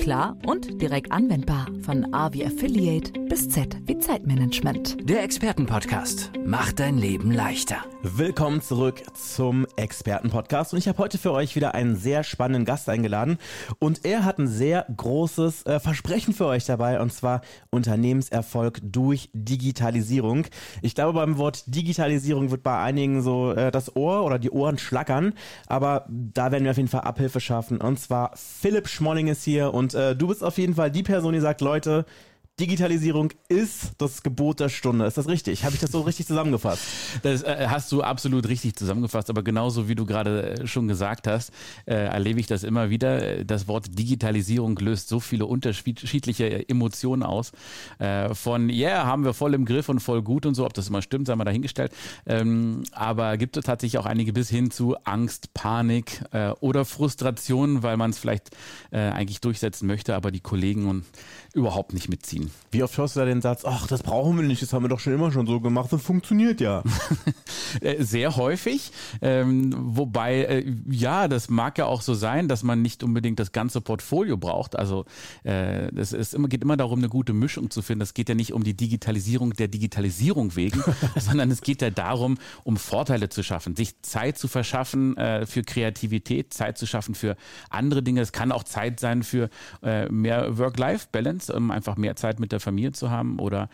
klar und direkt anwendbar. Von A wie Affiliate bis Z wie Zeitmanagement. Der Expertenpodcast macht dein Leben leichter. Willkommen zurück zum Expertenpodcast und ich habe heute für euch wieder einen sehr spannenden Gast eingeladen und er hat ein sehr großes äh, Versprechen für euch dabei und zwar Unternehmenserfolg durch Digitalisierung. Ich glaube beim Wort Digitalisierung wird bei einigen so äh, das Ohr oder die Ohren schlackern, aber da werden wir auf jeden Fall Abhilfe schaffen und zwar Philipp Schmolling ist hier und äh, du bist auf jeden Fall die Person, die sagt, Leute, Digitalisierung ist das Gebot der Stunde. Ist das richtig? Habe ich das so richtig zusammengefasst? Das äh, hast du absolut richtig zusammengefasst, aber genauso wie du gerade äh, schon gesagt hast, äh, erlebe ich das immer wieder. Das Wort Digitalisierung löst so viele unterschiedliche Emotionen aus. Äh, von, ja, yeah, haben wir voll im Griff und voll gut und so, ob das immer stimmt, sei mal dahingestellt. Ähm, aber gibt es tatsächlich auch einige bis hin zu Angst, Panik äh, oder Frustration, weil man es vielleicht äh, eigentlich durchsetzen möchte, aber die Kollegen und überhaupt nicht mitziehen. Wie oft hörst du da den Satz, ach, das brauchen wir nicht, das haben wir doch schon immer schon so gemacht, das funktioniert ja. Äh, sehr häufig, ähm, wobei, äh, ja, das mag ja auch so sein, dass man nicht unbedingt das ganze Portfolio braucht. Also äh, es ist immer, geht immer darum, eine gute Mischung zu finden. Es geht ja nicht um die Digitalisierung der Digitalisierung wegen, sondern es geht ja darum, um Vorteile zu schaffen, sich Zeit zu verschaffen äh, für Kreativität, Zeit zu schaffen für andere Dinge. Es kann auch Zeit sein für äh, mehr Work-Life-Balance Balance, um einfach mehr Zeit mit der Familie zu haben oder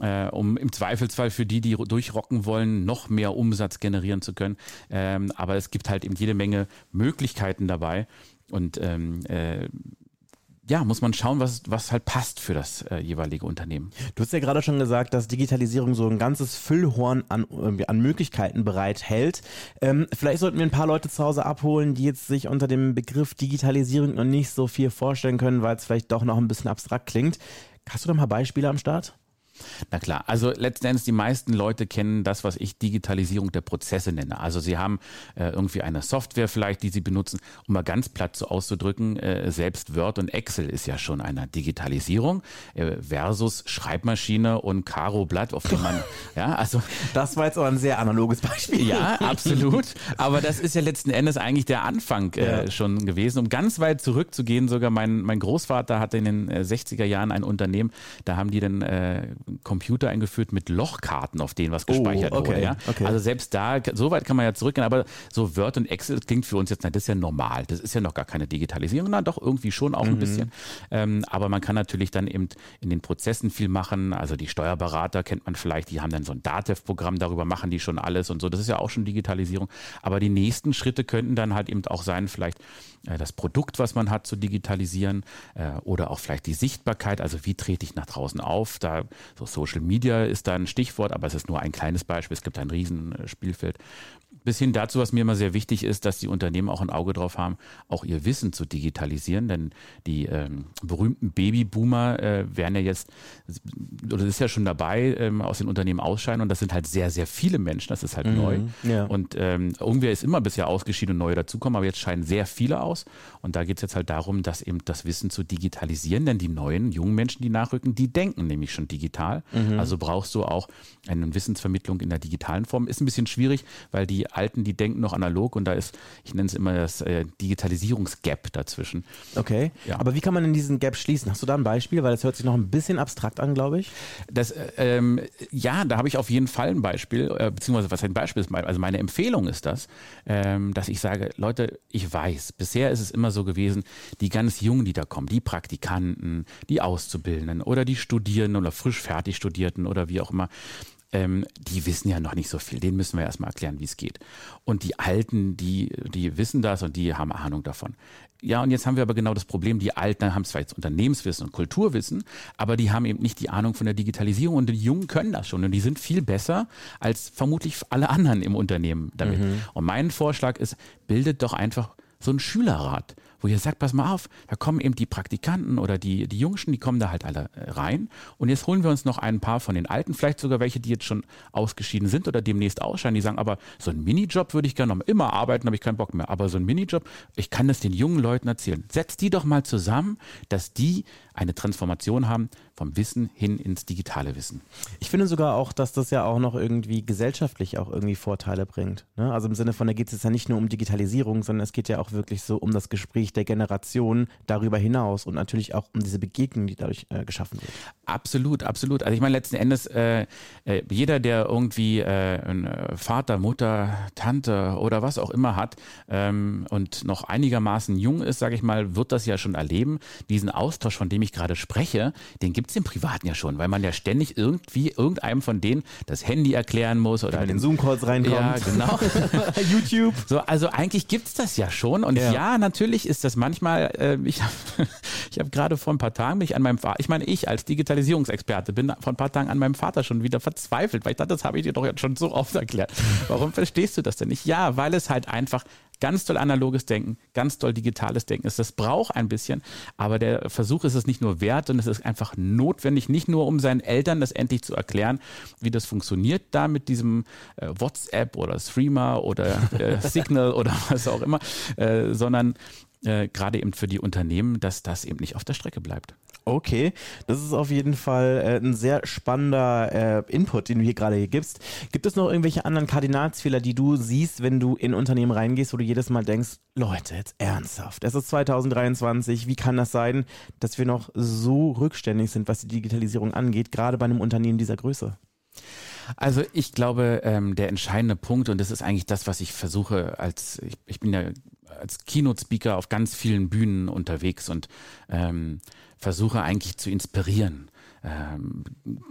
äh, um im Zweifelsfall für die, die durchrocken wollen, noch mehr Umsatz generieren zu können. Ähm, aber es gibt halt eben jede Menge Möglichkeiten dabei. Und ähm, äh, ja, muss man schauen, was, was halt passt für das äh, jeweilige Unternehmen. Du hast ja gerade schon gesagt, dass Digitalisierung so ein ganzes Füllhorn an, an Möglichkeiten bereithält. Ähm, vielleicht sollten wir ein paar Leute zu Hause abholen, die jetzt sich unter dem Begriff Digitalisierung noch nicht so viel vorstellen können, weil es vielleicht doch noch ein bisschen abstrakt klingt. Hast du da mal Beispiele am Start? Na klar, also letzten Endes die meisten Leute kennen das, was ich Digitalisierung der Prozesse nenne. Also sie haben äh, irgendwie eine Software vielleicht, die sie benutzen, um mal ganz platt so auszudrücken, äh, selbst Word und Excel ist ja schon eine Digitalisierung äh, versus Schreibmaschine und Karo Blatt, auf dem man, ja, also. Das war jetzt aber ein sehr analoges Beispiel. Ja, absolut. Aber das ist ja letzten Endes eigentlich der Anfang äh, ja. schon gewesen. Um ganz weit zurückzugehen, sogar mein, mein Großvater hatte in den 60er äh, Jahren ein Unternehmen, da haben die dann äh, Computer eingeführt mit Lochkarten, auf denen was gespeichert oh, okay, wurde. Ja? Okay. Also selbst da, so weit kann man ja zurückgehen, aber so Word und Excel klingt für uns jetzt, na, das ist ja normal. Das ist ja noch gar keine Digitalisierung, na doch irgendwie schon auch mhm. ein bisschen. Ähm, aber man kann natürlich dann eben in den Prozessen viel machen. Also die Steuerberater kennt man vielleicht, die haben dann so ein DATEV-Programm, darüber machen die schon alles und so. Das ist ja auch schon Digitalisierung. Aber die nächsten Schritte könnten dann halt eben auch sein, vielleicht äh, das Produkt, was man hat, zu digitalisieren äh, oder auch vielleicht die Sichtbarkeit. Also wie trete ich nach draußen auf? Da so Social Media ist da ein Stichwort, aber es ist nur ein kleines Beispiel. Es gibt ein Riesenspielfeld bis hin dazu, was mir immer sehr wichtig ist, dass die Unternehmen auch ein Auge drauf haben, auch ihr Wissen zu digitalisieren. Denn die ähm, berühmten Babyboomer äh, werden ja jetzt, oder ist ja schon dabei, ähm, aus den Unternehmen ausscheiden. Und das sind halt sehr, sehr viele Menschen. Das ist halt mhm, neu. Ja. Und ähm, irgendwer ist immer bisher ausgeschieden und neue dazukommen, aber jetzt scheinen sehr viele aus. Und da geht es jetzt halt darum, dass eben das Wissen zu digitalisieren. Denn die neuen, jungen Menschen, die nachrücken, die denken nämlich schon digital. Mhm. Also brauchst du auch eine Wissensvermittlung in der digitalen Form. Ist ein bisschen schwierig, weil die Alten, die denken noch analog und da ist, ich nenne es immer das äh, Digitalisierungsgap dazwischen. Okay. Ja. Aber wie kann man denn diesen Gap schließen? Hast du da ein Beispiel? Weil das hört sich noch ein bisschen abstrakt an, glaube ich. Das, äh, ähm, ja, da habe ich auf jeden Fall ein Beispiel, äh, beziehungsweise was ein Beispiel ist, also meine Empfehlung ist das, ähm, dass ich sage, Leute, ich weiß, bisher ist es immer so gewesen, die ganz Jungen, die da kommen, die Praktikanten, die Auszubildenden oder die Studierenden oder frisch fertig Studierten oder wie auch immer, ähm, die wissen ja noch nicht so viel. Denen müssen wir erstmal erklären, wie es geht. Und die Alten, die, die wissen das und die haben Ahnung davon. Ja, und jetzt haben wir aber genau das Problem, die Alten haben zwar jetzt Unternehmenswissen und Kulturwissen, aber die haben eben nicht die Ahnung von der Digitalisierung und die Jungen können das schon und die sind viel besser als vermutlich alle anderen im Unternehmen damit. Mhm. Und mein Vorschlag ist, bildet doch einfach so ein Schülerrat wo ihr sagt, pass mal auf, da kommen eben die Praktikanten oder die, die Jungschen, die kommen da halt alle äh, rein. Und jetzt holen wir uns noch ein paar von den Alten, vielleicht sogar welche, die jetzt schon ausgeschieden sind oder demnächst ausscheiden, die sagen, aber so einen Minijob würde ich gerne noch immer arbeiten, habe ich keinen Bock mehr. Aber so ein Minijob, ich kann das den jungen Leuten erzählen. Setzt die doch mal zusammen, dass die eine Transformation haben vom Wissen hin ins digitale Wissen. Ich finde sogar auch, dass das ja auch noch irgendwie gesellschaftlich auch irgendwie Vorteile bringt. Ne? Also im Sinne von, da geht es ja nicht nur um Digitalisierung, sondern es geht ja auch wirklich so um das Gespräch der Generation darüber hinaus und natürlich auch um diese Begegnung, die dadurch äh, geschaffen wird. Absolut, absolut. Also ich meine letzten Endes, äh, äh, jeder, der irgendwie äh, äh, Vater, Mutter, Tante oder was auch immer hat ähm, und noch einigermaßen jung ist, sage ich mal, wird das ja schon erleben. Diesen Austausch, von dem ich gerade spreche, den gibt es im Privaten ja schon, weil man ja ständig irgendwie irgendeinem von denen das Handy erklären muss oder in den Zoom-Calls reinkommt. Ja, genau. YouTube. So, also eigentlich gibt es das ja schon. Und ja, ja natürlich ist das manchmal, äh, ich habe ich hab gerade vor ein paar Tagen mich an meinem Vater, ich meine, ich als Digitalisierungsexperte bin vor ein paar Tagen an meinem Vater schon wieder verzweifelt, weil ich dachte, das habe ich dir doch jetzt schon so oft erklärt. Warum verstehst du das denn nicht? Ja, weil es halt einfach ganz toll analoges Denken, ganz toll digitales Denken ist. Das braucht ein bisschen, aber der Versuch ist es nicht nur wert, sondern es ist einfach notwendig, nicht nur um seinen Eltern das endlich zu erklären, wie das funktioniert da mit diesem äh, WhatsApp oder Streamer oder äh, Signal oder was auch immer, äh, sondern äh, gerade eben für die Unternehmen, dass das eben nicht auf der Strecke bleibt. Okay, das ist auf jeden Fall äh, ein sehr spannender äh, Input, den du hier gerade hier gibst. Gibt es noch irgendwelche anderen Kardinalsfehler, die du siehst, wenn du in Unternehmen reingehst, wo du jedes Mal denkst, Leute, jetzt ernsthaft, es ist 2023, wie kann das sein, dass wir noch so rückständig sind, was die Digitalisierung angeht, gerade bei einem Unternehmen dieser Größe? Also ich glaube, ähm, der entscheidende Punkt, und das ist eigentlich das, was ich versuche, als ich, ich bin ja als Keynote-Speaker auf ganz vielen Bühnen unterwegs und ähm, versuche eigentlich zu inspirieren. Ähm,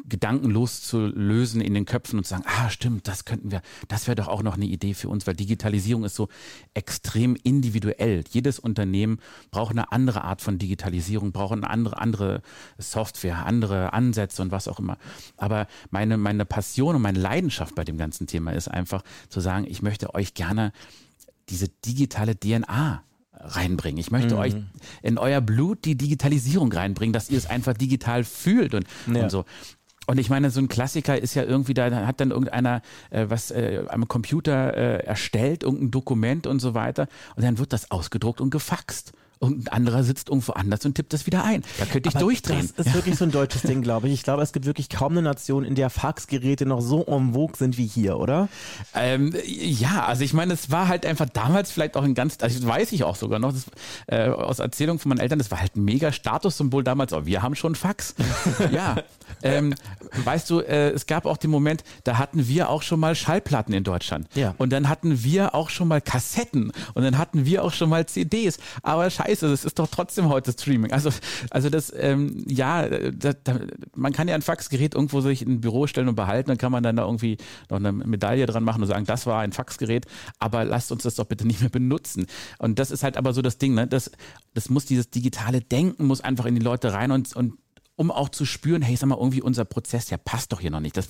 Gedanken loszulösen in den Köpfen und zu sagen, ah stimmt, das könnten wir, das wäre doch auch noch eine Idee für uns, weil Digitalisierung ist so extrem individuell. Jedes Unternehmen braucht eine andere Art von Digitalisierung, braucht eine andere, andere Software, andere Ansätze und was auch immer. Aber meine, meine Passion und meine Leidenschaft bei dem ganzen Thema ist einfach zu sagen, ich möchte euch gerne diese digitale DNA reinbringen. Ich möchte mhm. euch in euer Blut die Digitalisierung reinbringen, dass ihr es einfach digital fühlt und, ja. und so. Und ich meine, so ein Klassiker ist ja irgendwie, da hat dann irgendeiner äh, was äh, am Computer äh, erstellt, irgendein Dokument und so weiter. Und dann wird das ausgedruckt und gefaxt und ein anderer sitzt irgendwo anders und tippt das wieder ein. Da könnte ich Aber durchdrehen. Das ist wirklich so ein deutsches Ding, glaube ich. Ich glaube, es gibt wirklich kaum eine Nation, in der Faxgeräte noch so en vogue sind wie hier, oder? Ähm, ja, also ich meine, es war halt einfach damals vielleicht auch ein ganz, also das weiß ich auch sogar noch, das, äh, aus Erzählungen von meinen Eltern, das war halt ein mega Statussymbol damals. Oh, wir haben schon Fax. ja. Ähm, weißt du, äh, es gab auch den Moment, da hatten wir auch schon mal Schallplatten in Deutschland. Ja. Und dann hatten wir auch schon mal Kassetten und dann hatten wir auch schon mal CDs. Aber scheiße scheiße, das ist doch trotzdem heute Streaming. Also, also das, ähm, ja, da, da, man kann ja ein Faxgerät irgendwo sich in ein Büro stellen und behalten, dann kann man dann da irgendwie noch eine Medaille dran machen und sagen, das war ein Faxgerät, aber lasst uns das doch bitte nicht mehr benutzen. Und das ist halt aber so das Ding, ne? Das, das muss dieses digitale Denken muss einfach in die Leute rein und, und um auch zu spüren, hey, sag mal, irgendwie unser Prozess, der passt doch hier noch nicht. Das,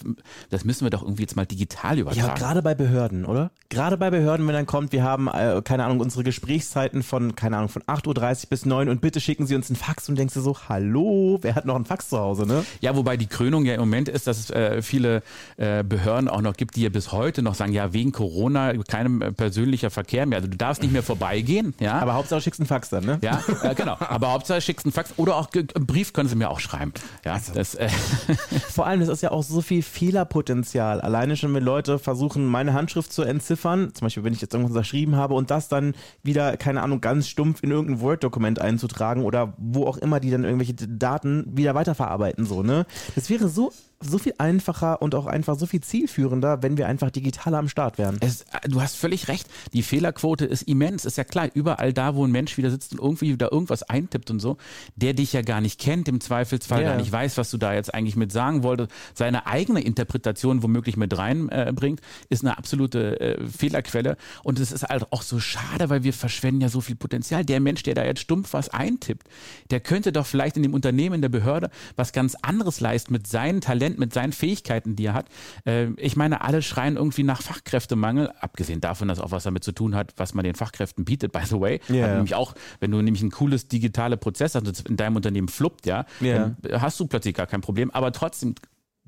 das müssen wir doch irgendwie jetzt mal digital übertragen. Ja, gerade bei Behörden, oder? Gerade bei Behörden, wenn dann kommt, wir haben, äh, keine Ahnung, unsere Gesprächszeiten von, keine Ahnung, von 8.30 Uhr bis 9 und bitte schicken Sie uns einen Fax und denkst du so, hallo, wer hat noch einen Fax zu Hause, ne? Ja, wobei die Krönung ja im Moment ist, dass es äh, viele äh, Behörden auch noch gibt, die ja bis heute noch sagen, ja, wegen Corona keinem äh, persönlicher Verkehr mehr. Also du darfst nicht mehr vorbeigehen, ja. Aber Hauptsache schickst einen Fax dann, ne? Ja, äh, genau. Aber Hauptsache schickst einen Fax oder auch einen Brief können sie mir auch schreiben schreiben. Ja, also. das, äh Vor allem, das ist ja auch so viel Fehlerpotenzial. Alleine schon, wenn Leute versuchen, meine Handschrift zu entziffern, zum Beispiel, wenn ich jetzt irgendwas unterschrieben habe und das dann wieder, keine Ahnung, ganz stumpf in irgendein Word-Dokument einzutragen oder wo auch immer die dann irgendwelche Daten wieder weiterverarbeiten, so, ne? Das wäre so so viel einfacher und auch einfach so viel zielführender, wenn wir einfach digitaler am Start wären. Es, du hast völlig recht. Die Fehlerquote ist immens. Ist ja klar, überall da, wo ein Mensch wieder sitzt und irgendwie wieder irgendwas eintippt und so, der dich ja gar nicht kennt, im Zweifelsfall yeah. gar nicht weiß, was du da jetzt eigentlich mit sagen wolltest, seine eigene Interpretation womöglich mit reinbringt, äh, ist eine absolute äh, Fehlerquelle. Und es ist halt auch so schade, weil wir verschwenden ja so viel Potenzial. Der Mensch, der da jetzt stumpf was eintippt, der könnte doch vielleicht in dem Unternehmen, in der Behörde was ganz anderes leisten mit seinen Talenten Talent, mit seinen Fähigkeiten, die er hat. Äh, ich meine, alle schreien irgendwie nach Fachkräftemangel, abgesehen davon, dass auch was damit zu tun hat, was man den Fachkräften bietet, by the way. Hat nämlich auch, wenn du nämlich ein cooles digitale Prozess hast, in deinem Unternehmen fluppt, ja, dann hast du plötzlich gar kein Problem. Aber trotzdem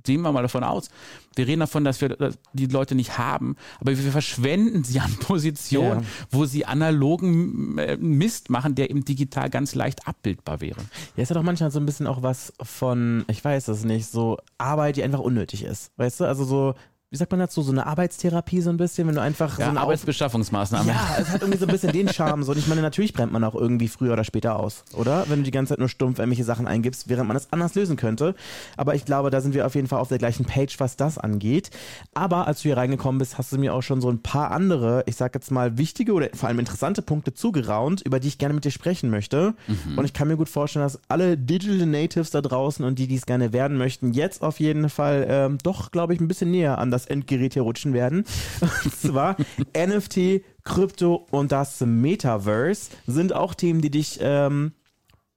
gehen wir mal davon aus. Wir reden davon, dass wir die Leute nicht haben, aber wir verschwenden sie an Positionen, Ja. wo sie analogen äh, Mist machen, der eben digital ganz leicht abbildbar wäre. Ja, ist ja doch manchmal so ein bisschen auch was von, ich weiß es nicht, so Arbeit, die einfach unnötig ist. Weißt du? Also so, wie sagt man dazu, so eine Arbeitstherapie so ein bisschen, wenn du einfach Ja, so eine Arbeitsbeschaffungsmaßnahme. Ja, es hat irgendwie so ein bisschen den Charme. So. Und ich meine, natürlich brennt man auch irgendwie früher oder später aus, oder? Wenn du die ganze Zeit nur stumpf irgendwelche Sachen eingibst, während man es anders lösen könnte. Aber ich glaube, da sind wir auf jeden Fall auf der gleichen Page, was das angeht. Aber als du hier reingekommen bist, hast du mir auch schon so ein paar andere, ich sag jetzt mal, wichtige oder vor allem interessante Punkte zugeraunt, über die ich gerne mit dir sprechen möchte. Und ich kann mir gut vorstellen, dass alle Digital Natives da draußen und die, die es gerne werden möchten, jetzt auf jeden Fall ähm, doch, glaube ich, ein bisschen näher an das Endgerät hier rutschen werden. Und zwar NFT, Krypto und das Metaverse sind auch Themen, die dich ähm,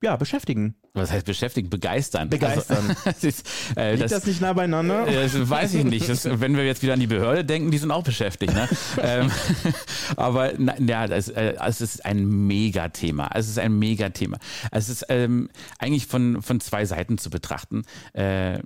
ja, beschäftigen. Was heißt beschäftigen? Begeistern. Begeistern. Also, das ist, äh, Liegt das, das, nicht nah beieinander? Äh, Das weiß ich nicht. Das, wenn wir jetzt wieder an die Behörde denken, die sind auch beschäftigt. Ne? ähm, aber na, ja, das, äh, es ist ein Megathema. Es ist ein Megathema. Es ist ähm, eigentlich von, von zwei Seiten zu betrachten. Äh,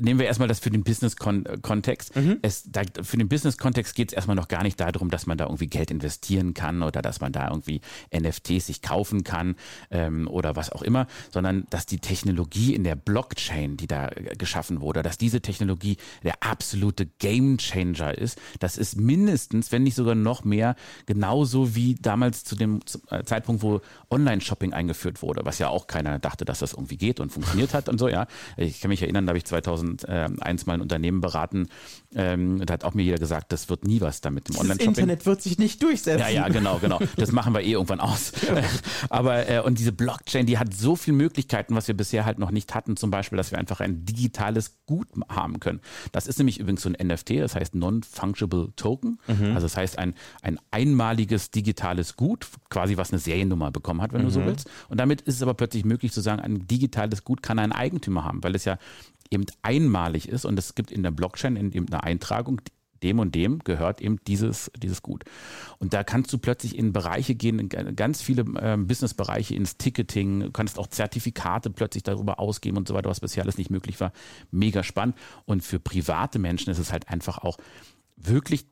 nehmen wir erstmal das für den Business-Kontext. Es, da, für den Business-Kontext geht es erstmal noch gar nicht darum, dass man da irgendwie Geld investieren kann oder dass man da irgendwie NFTs sich kaufen kann ähm, oder was auch immer, sondern dass die Technologie in der Blockchain, die da äh, geschaffen wurde, dass diese Technologie der absolute Game-Changer ist. Das ist mindestens, wenn nicht sogar noch mehr, genauso wie damals zu dem äh, Zeitpunkt, wo Online-Shopping eingeführt wurde, was ja auch keiner dachte, dass das irgendwie geht und funktioniert hat und so, ja. Ich kann mich erinnern, da habe ich 2001 mal ein Unternehmen beraten, ähm, da hat auch mir jeder gesagt, das wird nie was damit im Das Online-Shopping. Internet wird sich nicht durchsetzen. Ja, ja, genau, genau. Das machen wir eh irgendwann aus. Aber äh, und diese Blockchain, die hat so viele Möglichkeiten, was wir bisher halt noch nicht hatten. Zum Beispiel, dass wir einfach ein digitales Gut haben können. Das ist nämlich übrigens so ein NFT, das heißt Non-Fungible Token. Also das heißt ein, ein einmaliges digitales Gut, quasi was eine Seriennummer bekommen hat, wenn du so willst. Und damit ist es aber plötzlich möglich zu sagen, ein digitales Gut kann ein Eigentümer haben, weil es ja eben einmalig ist und es gibt in der Blockchain in eben eine Eintragung, dem und dem gehört eben dieses, dieses Gut. Und da kannst du plötzlich in Bereiche gehen, in ganz viele ähm, Businessbereiche, ins Ticketing, kannst auch Zertifikate plötzlich darüber ausgeben und so weiter, was bisher alles nicht möglich war. Mega spannend. Und für private Menschen ist es halt einfach auch wirklich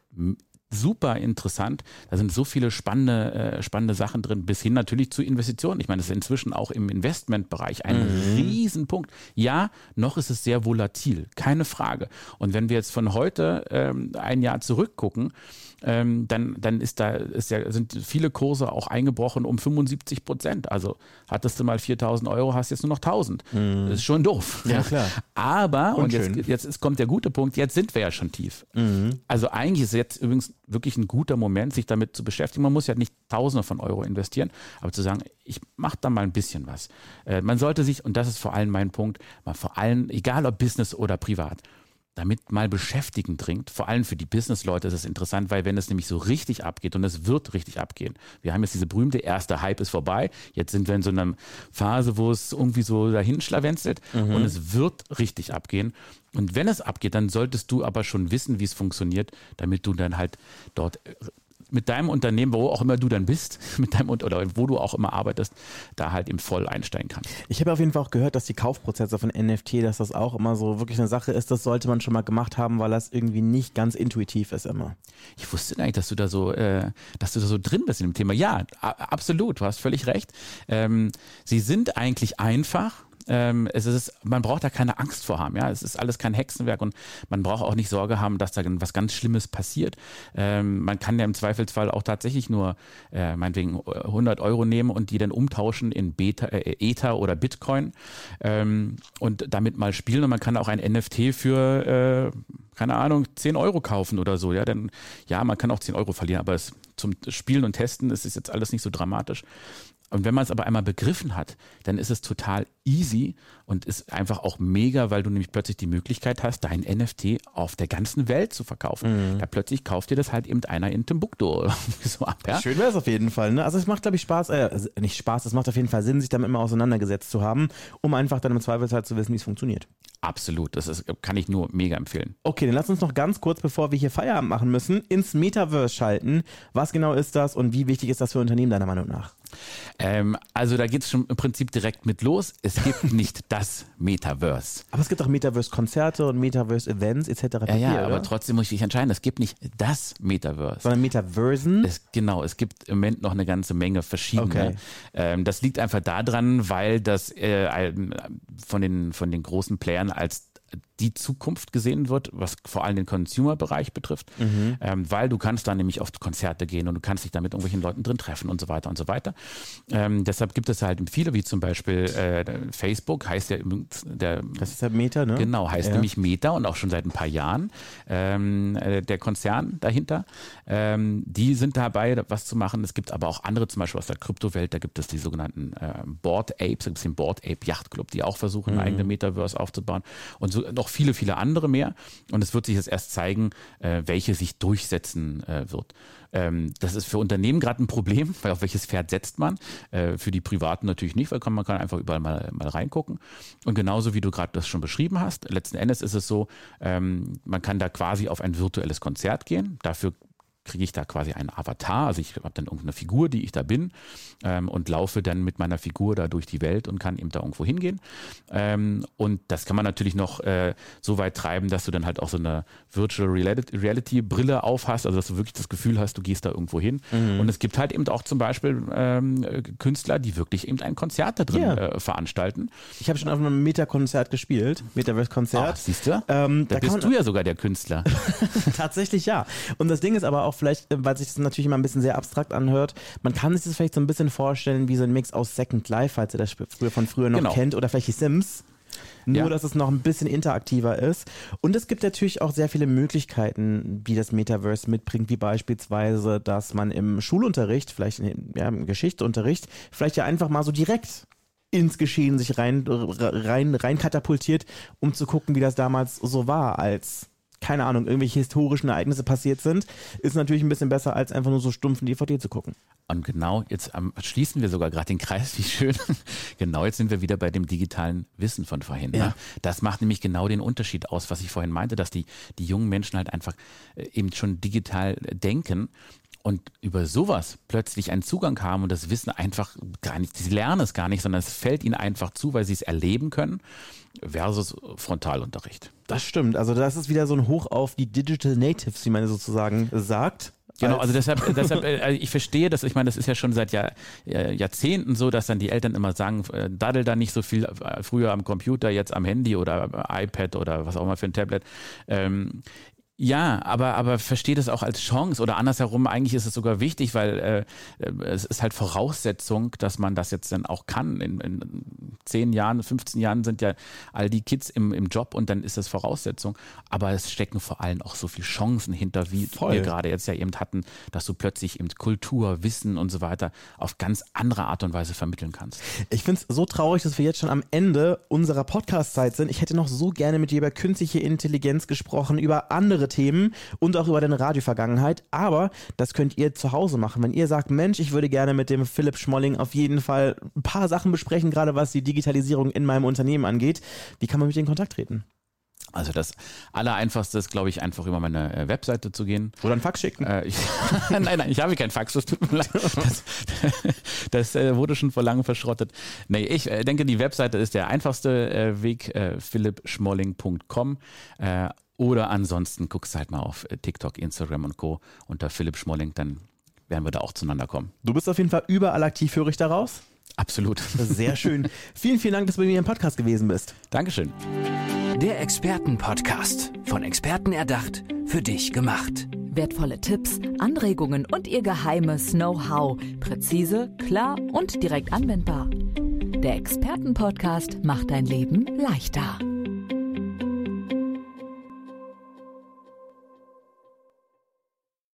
super interessant. Da sind so viele spannende, äh, spannende Sachen drin, bis hin natürlich zu Investitionen. Ich meine, das ist inzwischen auch im Investmentbereich ein Riesenpunkt. Ja, noch ist es sehr volatil, keine Frage. Und wenn wir jetzt von heute ähm, ein Jahr zurückgucken, ähm, dann, dann ist da ist ja, sind viele Kurse auch eingebrochen um 75 Prozent. Also hattest du mal 4000 Euro, hast jetzt nur noch 1000. Das ist schon doof. Ja, klar. Aber, und Unschön. jetzt, jetzt ist, kommt der gute Punkt, jetzt sind wir ja schon tief. Also eigentlich ist jetzt übrigens wirklich ein guter Moment, sich damit zu beschäftigen. Man muss ja nicht Tausende von Euro investieren, aber zu sagen, ich mache da mal ein bisschen was. Äh, man sollte sich, und das ist vor allem mein Punkt, mal vor allem, egal ob Business oder privat, damit mal beschäftigen dringt. Vor allem für die Businessleute ist es interessant, weil wenn es nämlich so richtig abgeht und es wird richtig abgehen. Wir haben jetzt diese berühmte erste Hype ist vorbei. Jetzt sind wir in so einer Phase, wo es irgendwie so dahin schlawenzelt und es wird richtig abgehen. Und wenn es abgeht, dann solltest du aber schon wissen, wie es funktioniert, damit du dann halt dort äh, mit deinem Unternehmen, wo auch immer du dann bist, mit deinem oder wo du auch immer arbeitest, da halt eben voll einsteigen kannst. Ich habe auf jeden Fall auch gehört, dass die Kaufprozesse von NFT, dass das auch immer so wirklich eine Sache ist, das sollte man schon mal gemacht haben, weil das irgendwie nicht ganz intuitiv ist immer. Ich wusste nicht, dass du da so, äh, dass du da so drin bist in dem Thema. Ja, absolut, du hast völlig recht. Ähm, sie sind eigentlich einfach. Ähm, es ist, man braucht da keine Angst vor haben. Ja, es ist alles kein Hexenwerk und man braucht auch nicht Sorge haben, dass da was ganz Schlimmes passiert. Ähm, man kann ja im Zweifelsfall auch tatsächlich nur äh, meinetwegen 100 Euro nehmen und die dann umtauschen in Beta, äh, Ether oder Bitcoin ähm, und damit mal spielen. Und man kann auch ein NFT für äh, keine Ahnung, 10 Euro kaufen oder so, ja, dann, ja, man kann auch 10 Euro verlieren, aber es, zum Spielen und Testen ist es jetzt alles nicht so dramatisch. Und wenn man es aber einmal begriffen hat, dann ist es total easy und ist einfach auch mega, weil du nämlich plötzlich die Möglichkeit hast, dein NFT auf der ganzen Welt zu verkaufen. Da plötzlich kauft dir das halt eben einer in Timbuktu so ab, ja. Schön wäre es auf jeden Fall. Ne? Also es macht, glaube ich, Spaß, äh, nicht Spaß, es macht auf jeden Fall Sinn, sich damit mal auseinandergesetzt zu haben, um einfach dann im Zweifelsfall zu wissen, wie es funktioniert. Absolut, das ist, kann ich nur mega empfehlen. Okay, dann lass uns noch ganz kurz, bevor wir hier Feierabend machen müssen, ins Metaverse schalten. Was genau ist das und wie wichtig ist das für Unternehmen deiner Meinung nach? Ähm, also da geht es schon im Prinzip direkt mit los. Es gibt nicht das Metaverse. Aber es gibt auch Metaverse-Konzerte und Metaverse-Events etc. Ja, ja, oder? aber trotzdem muss ich mich entscheiden. Es gibt nicht das Metaverse. Sondern Metaversen? Es, genau, es gibt im Moment noch eine ganze Menge verschiedene. Okay. Ähm, das liegt einfach daran, weil das äh, von, den, von den großen Playern als die Zukunft gesehen wird, was vor allem den Consumer-Bereich betrifft, mhm. ähm, weil du kannst da nämlich auf Konzerte gehen und du kannst dich da mit irgendwelchen Leuten drin treffen und so weiter und so weiter. Ähm, deshalb gibt es halt viele, wie zum Beispiel äh, Facebook, heißt ja der Das ist ja Meta, ne? Genau, heißt ja. nämlich Meta und auch schon seit ein paar Jahren. Ähm, äh, der Konzern dahinter, ähm, die sind dabei, was zu machen. Es gibt aber auch andere, zum Beispiel aus der Kryptowelt, da gibt es die sogenannten äh, Board Apes, da gibt es den Board Ape Yacht Club, die auch versuchen, mhm. eine eigene Metaverse aufzubauen und so noch viele, viele andere mehr. Und es wird sich jetzt erst zeigen, äh, welche sich durchsetzen äh, wird. Ähm, das ist für Unternehmen gerade ein Problem, weil auf welches Pferd setzt man? Äh, für die Privaten natürlich nicht, weil man kann einfach überall mal, mal reingucken. Und genauso wie du gerade das schon beschrieben hast, letzten Endes ist es so, ähm, man kann da quasi auf ein virtuelles Konzert gehen. Dafür kriege ich da quasi einen Avatar. Also ich habe dann irgendeine Figur, die ich da bin ähm, und laufe dann mit meiner Figur da durch die Welt und kann eben da irgendwo hingehen. Ähm, und das kann man natürlich noch äh, so weit treiben, dass du dann halt auch so eine Virtual Reality Brille aufhast, also dass du wirklich das Gefühl hast, du gehst da irgendwo hin. Mhm. Und es gibt halt eben auch zum Beispiel ähm, Künstler, die wirklich eben ein Konzert da drin ja. äh, veranstalten. Ich habe schon auf einem Meta-Konzert gespielt, Metaverse-Konzert. Siehst du? Ähm, da, da bist du ja sogar der Künstler. Tatsächlich ja. Und das Ding ist aber auch vielleicht, äh, weil sich das natürlich immer ein bisschen sehr abstrakt anhört, man kann sich das vielleicht so ein bisschen vorstellen wie so ein Mix aus Second Life, falls ihr das früher von früher noch genau. kennt, oder vielleicht die Sims. Nur, ja. dass es noch ein bisschen interaktiver ist. Und es gibt natürlich auch sehr viele Möglichkeiten, die das Metaverse mitbringt, wie beispielsweise, dass man im Schulunterricht, vielleicht ja, im Geschichtsunterricht, vielleicht ja einfach mal so direkt ins Geschehen sich rein, rein, rein katapultiert, um zu gucken, wie das damals so war, als keine Ahnung, irgendwelche historischen Ereignisse passiert sind, ist natürlich ein bisschen besser, als einfach nur so stumpfen DVD zu gucken. Und genau, jetzt ähm, schließen wir sogar gerade den Kreis, wie schön. genau, jetzt sind wir wieder bei dem digitalen Wissen von vorhin. Ne? Ja. Ne? Das macht nämlich genau den Unterschied aus, was ich vorhin meinte, dass die, die jungen Menschen halt einfach äh, eben schon digital denken und über sowas plötzlich einen Zugang haben und das Wissen einfach gar nicht, sie lernen es gar nicht, sondern es fällt ihnen einfach zu, weil sie es erleben können, versus Frontalunterricht. Das stimmt. Also das ist wieder so ein Hoch auf die Digital Natives, wie man sozusagen sagt. Genau, also deshalb, deshalb äh, also ich verstehe das, ich meine, das ist ja schon seit Jahr, äh, Jahrzehnten so, dass dann die Eltern immer sagen, äh, daddel da nicht so viel früher am Computer, jetzt am Handy oder iPad oder was auch immer für ein Tablet. Ähm, ja, aber, aber verstehe das auch als Chance oder andersherum, eigentlich ist es sogar wichtig, weil äh, es ist halt Voraussetzung, dass man das jetzt dann auch kann. In, in 10 Jahren, 15 Jahren sind ja all die Kids im, im Job und dann ist das Voraussetzung. Aber es stecken vor allem auch so viele Chancen hinter, wie Voll. wir gerade jetzt ja eben hatten, dass du plötzlich eben Kultur, Wissen und so weiter auf ganz andere Art und Weise vermitteln kannst. Ich finde es so traurig, dass wir jetzt schon am Ende unserer Podcast-Zeit sind. Ich hätte noch so gerne mit dir über künstliche Intelligenz gesprochen, über andere Themen und auch über deine Radiovergangenheit. Aber das könnt ihr zu Hause machen. Wenn ihr sagt, Mensch, ich würde gerne mit dem Philipp Schmolling auf jeden Fall ein paar Sachen besprechen, gerade was die Digitalisierung in meinem Unternehmen angeht, wie kann man mit dir in Kontakt treten? Also das Allereinfachste ist, glaube ich, einfach über meine äh, Webseite zu gehen. Oder ein Fax schicken. Äh, ich, nein, nein, ich habe kein Fax, das tut mir leid. Das, das äh, wurde schon vor langem verschrottet. Nee, ich äh, denke, die Webseite ist der einfachste äh, Weg, äh, philippschmolling.com oder ansonsten guckst du halt mal auf TikTok, Instagram und Co. unter Philipp Schmolling, dann werden wir da auch zueinander kommen. Du bist auf jeden Fall überall aktiv, höre ich daraus? Absolut. Sehr schön. vielen, vielen Dank, dass du bei mir im Podcast gewesen bist. Dankeschön. Der Expertenpodcast. Von Experten erdacht, für dich gemacht. Wertvolle Tipps, Anregungen und ihr geheimes Know-how. Präzise, klar und direkt anwendbar. Der Expertenpodcast macht dein Leben leichter.